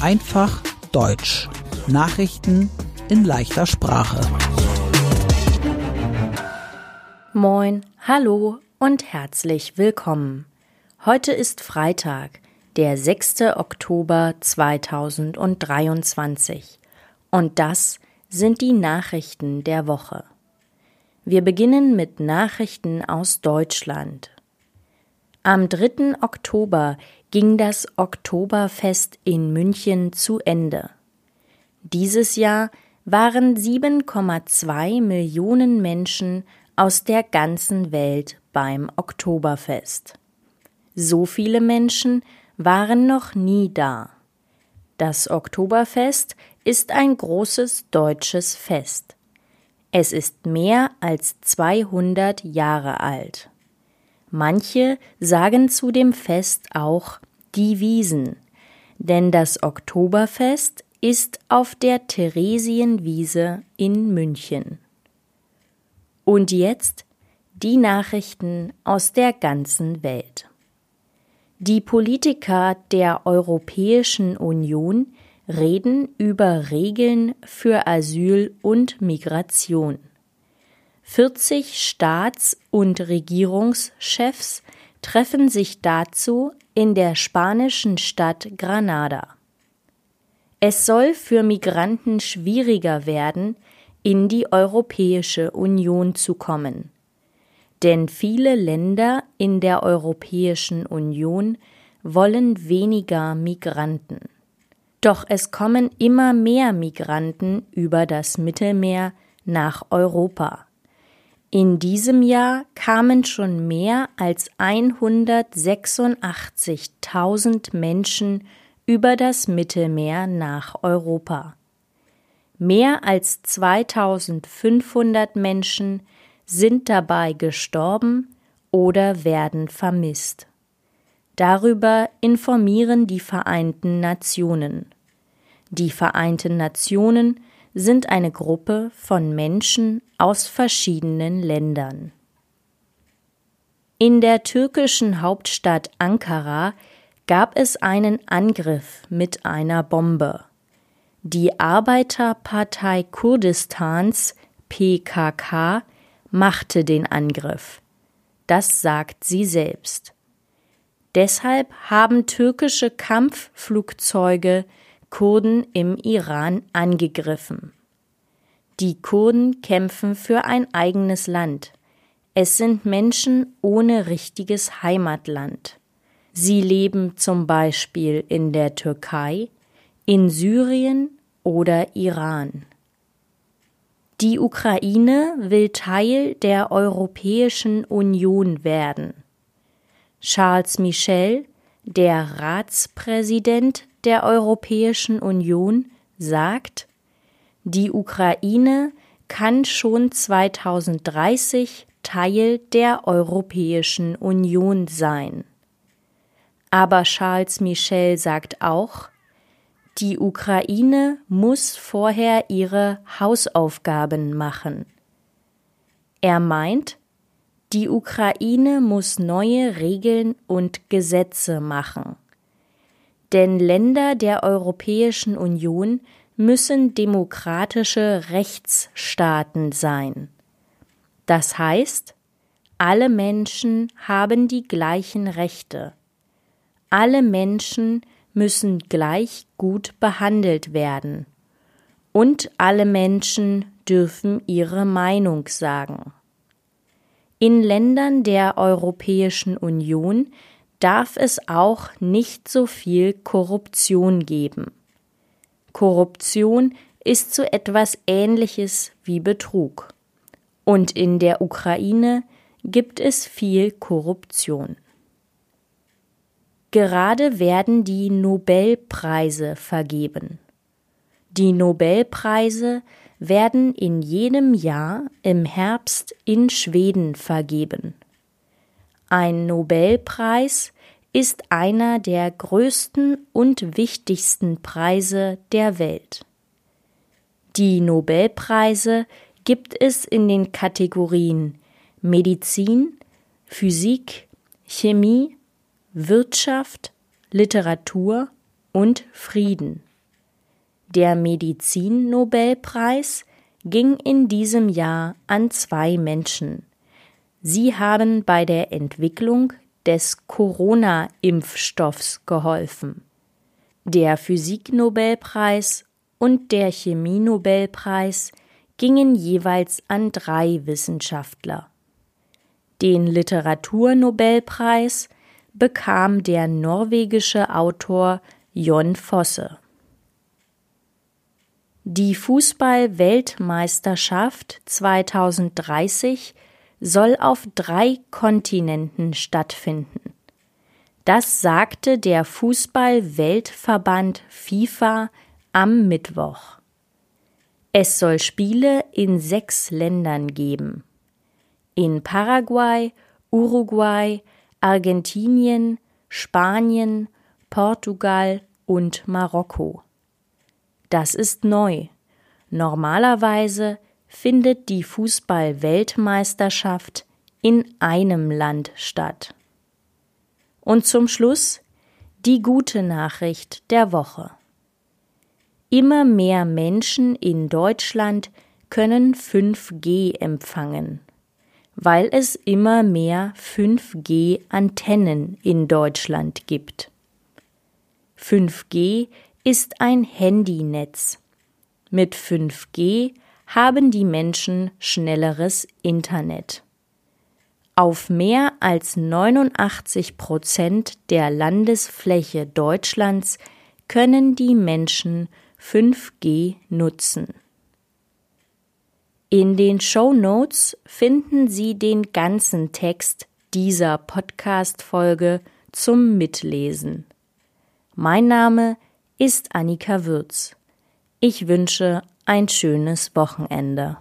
Einfach Deutsch. Nachrichten in leichter Sprache. Moin, hallo und herzlich willkommen. Heute ist Freitag, der 6. Oktober 2023. Und das sind die Nachrichten der Woche. Wir beginnen mit Nachrichten aus Deutschland. Am 3. Oktober ging das Oktoberfest in München zu Ende. Dieses Jahr waren 7,2 Millionen Menschen aus der ganzen Welt beim Oktoberfest. So viele Menschen waren noch nie da. Das Oktoberfest ist ein großes deutsches Fest. Es ist mehr als 200 Jahre alt. Manche sagen zu dem Fest auch die Wiesen, denn das Oktoberfest ist auf der Theresienwiese in München. Und jetzt die Nachrichten aus der ganzen Welt. Die Politiker der Europäischen Union reden über Regeln für Asyl und Migration. 40 Staats- und Regierungschefs treffen sich dazu in der spanischen Stadt Granada. Es soll für Migranten schwieriger werden, in die Europäische Union zu kommen. Denn viele Länder in der Europäischen Union wollen weniger Migranten. Doch es kommen immer mehr Migranten über das Mittelmeer nach Europa. In diesem Jahr kamen schon mehr als 186.000 Menschen über das Mittelmeer nach Europa. Mehr als 2500 Menschen sind dabei gestorben oder werden vermisst. Darüber informieren die Vereinten Nationen. Die Vereinten Nationen sind eine Gruppe von Menschen aus verschiedenen Ländern. In der türkischen Hauptstadt Ankara gab es einen Angriff mit einer Bombe. Die Arbeiterpartei Kurdistans PKK machte den Angriff. Das sagt sie selbst. Deshalb haben türkische Kampfflugzeuge Kurden im Iran angegriffen. Die Kurden kämpfen für ein eigenes Land. Es sind Menschen ohne richtiges Heimatland. Sie leben zum Beispiel in der Türkei, in Syrien oder Iran. Die Ukraine will Teil der Europäischen Union werden. Charles Michel, der Ratspräsident der Europäischen Union, sagt, die Ukraine kann schon 2030 Teil der Europäischen Union sein. Aber Charles Michel sagt auch, die Ukraine muss vorher ihre Hausaufgaben machen. Er meint, die Ukraine muss neue Regeln und Gesetze machen. Denn Länder der Europäischen Union müssen demokratische Rechtsstaaten sein. Das heißt, alle Menschen haben die gleichen Rechte. Alle Menschen müssen gleich gut behandelt werden. Und alle Menschen dürfen ihre Meinung sagen. In Ländern der Europäischen Union darf es auch nicht so viel Korruption geben. Korruption ist so etwas Ähnliches wie Betrug. Und in der Ukraine gibt es viel Korruption. Gerade werden die Nobelpreise vergeben. Die Nobelpreise werden in jedem Jahr im Herbst in Schweden vergeben. Ein Nobelpreis ist einer der größten und wichtigsten Preise der Welt. Die Nobelpreise gibt es in den Kategorien Medizin, Physik, Chemie, Wirtschaft, Literatur und Frieden. Der Medizin-Nobelpreis ging in diesem Jahr an zwei Menschen. Sie haben bei der Entwicklung des Corona-Impfstoffs geholfen. Der Physik-Nobelpreis und der Chemie-Nobelpreis gingen jeweils an drei Wissenschaftler. Den Literaturnobelpreis bekam der norwegische Autor Jon Fosse. Die Fußball-Weltmeisterschaft 2030 soll auf drei Kontinenten stattfinden. Das sagte der Fußball-Weltverband FIFA am Mittwoch. Es soll Spiele in sechs Ländern geben. In Paraguay, Uruguay, Argentinien, Spanien, Portugal und Marokko. Das ist neu. Normalerweise findet die Fußball-Weltmeisterschaft in einem Land statt. Und zum Schluss die gute Nachricht der Woche. Immer mehr Menschen in Deutschland können 5G empfangen, weil es immer mehr 5G-Antennen in Deutschland gibt. 5G ist ein Handynetz. Mit 5G haben die Menschen schnelleres Internet. Auf mehr als 89 Prozent der Landesfläche Deutschlands können die Menschen 5G nutzen. In den Show Notes finden Sie den ganzen Text dieser Podcast-Folge zum Mitlesen. Mein Name ist Annika Würz. Ich wünsche ein schönes Wochenende.